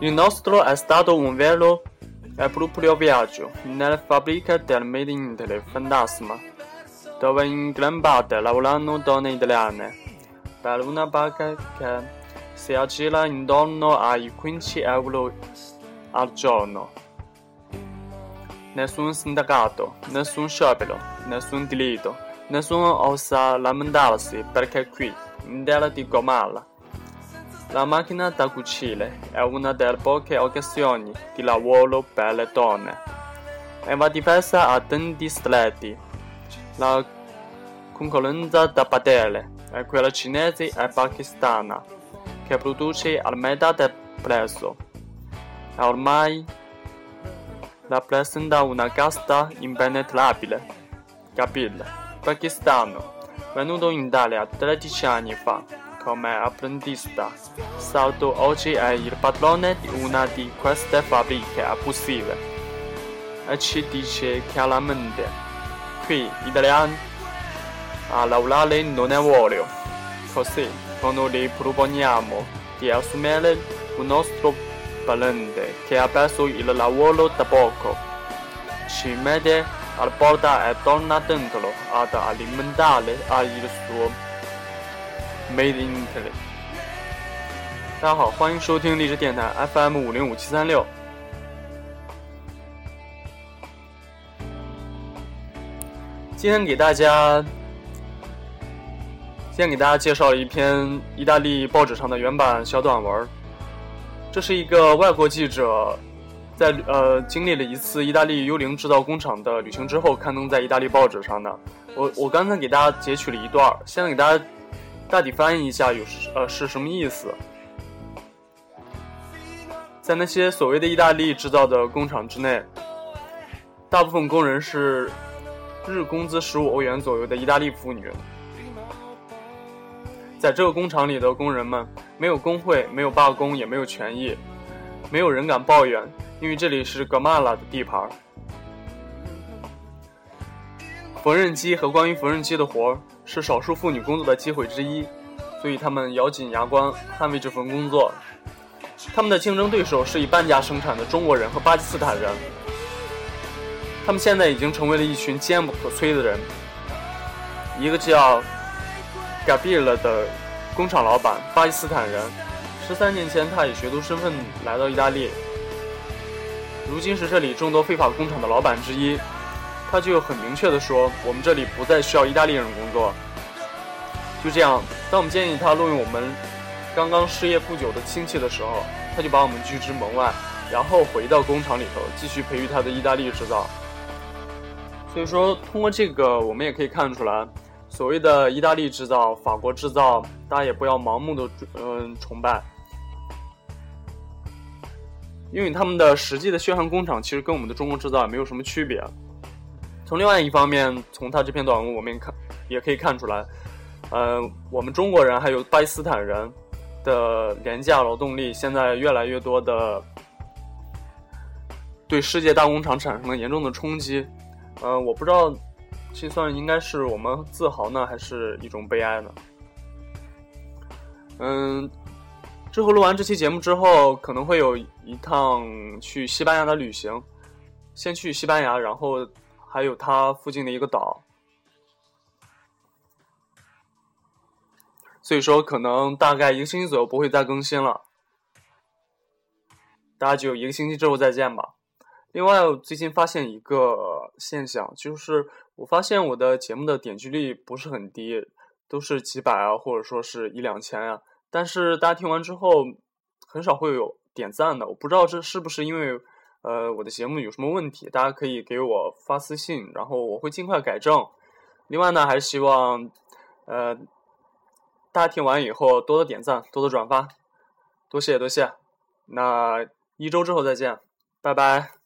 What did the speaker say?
Il nostro è stato un vero e proprio viaggio nella fabbrica del Made in Italy Fantasma, dove in gran parte lavorano donne italiane, per una paga che si aggira intorno ai 15 euro al giorno. Nessun sindacato, nessun sciopero, nessun delitto, nessuno osa lamentarsi perché qui, in terra di Gomala, la macchina da cucire è una delle poche occasioni di lavoro per le donne e va difesa a denti stretti. La concorrenza da battere è quella cinese e pakistana, che produce a metà del prezzo. E ormai rappresenta una casta impenetrabile. Capire? Pakistano, venuto in Italia 13 anni fa come apprendista, salto oggi è il padrone di una di queste fabbriche abusive. E ci dice chiaramente, qui italiani a lavorare non è voglio. Così, quando gli proponiamo di assumere un nostro parente che ha perso il lavoro da poco, ci mette alla porta e torna dentro ad alimentare il suo Made in Italy。大家好，欢迎收听荔枝电台 FM 五零五七三六。今天给大家，今天给大家介绍了一篇意大利报纸上的原版小短文。这是一个外国记者在呃经历了一次意大利幽灵制造工厂的旅行之后刊登在意大利报纸上的。我我刚才给大家截取了一段，现在给大家。大体翻译一下，有呃是什么意思？在那些所谓的意大利制造的工厂之内，大部分工人是日工资十五欧元左右的意大利妇女。在这个工厂里的工人们没有工会，没有罢工，也没有权益，没有人敢抱怨，因为这里是格玛拉的地盘。缝纫机和关于缝纫机的活儿。是少数妇女工作的机会之一，所以她们咬紧牙关捍卫这份工作。他们的竞争对手是以半价生产的中国人和巴基斯坦人。他们现在已经成为了一群坚不可摧的人。一个叫 Gabriel 的工厂老板，巴基斯坦人。十三年前，他以学徒身份来到意大利，如今是这里众多非法工厂的老板之一。他就很明确的说：“我们这里不再需要意大利人工作。”就这样，当我们建议他录用我们刚刚失业不久的亲戚的时候，他就把我们拒之门外，然后回到工厂里头继续培育他的意大利制造。所以说，通过这个，我们也可以看出来，所谓的意大利制造、法国制造，大家也不要盲目的嗯崇拜，因为他们的实际的血汗工厂其实跟我们的中国制造也没有什么区别。从另外一方面，从他这篇短文我们看，也可以看出来，呃，我们中国人还有巴基斯坦人的廉价劳动力，现在越来越多的对世界大工厂产生了严重的冲击。呃，我不知道这算应该是我们自豪呢，还是一种悲哀呢？嗯，之后录完这期节目之后，可能会有一趟去西班牙的旅行，先去西班牙，然后。还有它附近的一个岛，所以说可能大概一个星期左右不会再更新了，大家就一个星期之后再见吧。另外，我最近发现一个现象，就是我发现我的节目的点击率不是很低，都是几百啊，或者说是一两千啊，但是大家听完之后很少会有点赞的，我不知道这是不是因为。呃，我的节目有什么问题，大家可以给我发私信，然后我会尽快改正。另外呢，还是希望，呃，大家听完以后多多点赞，多多转发，多谢多谢。那一周之后再见，拜拜。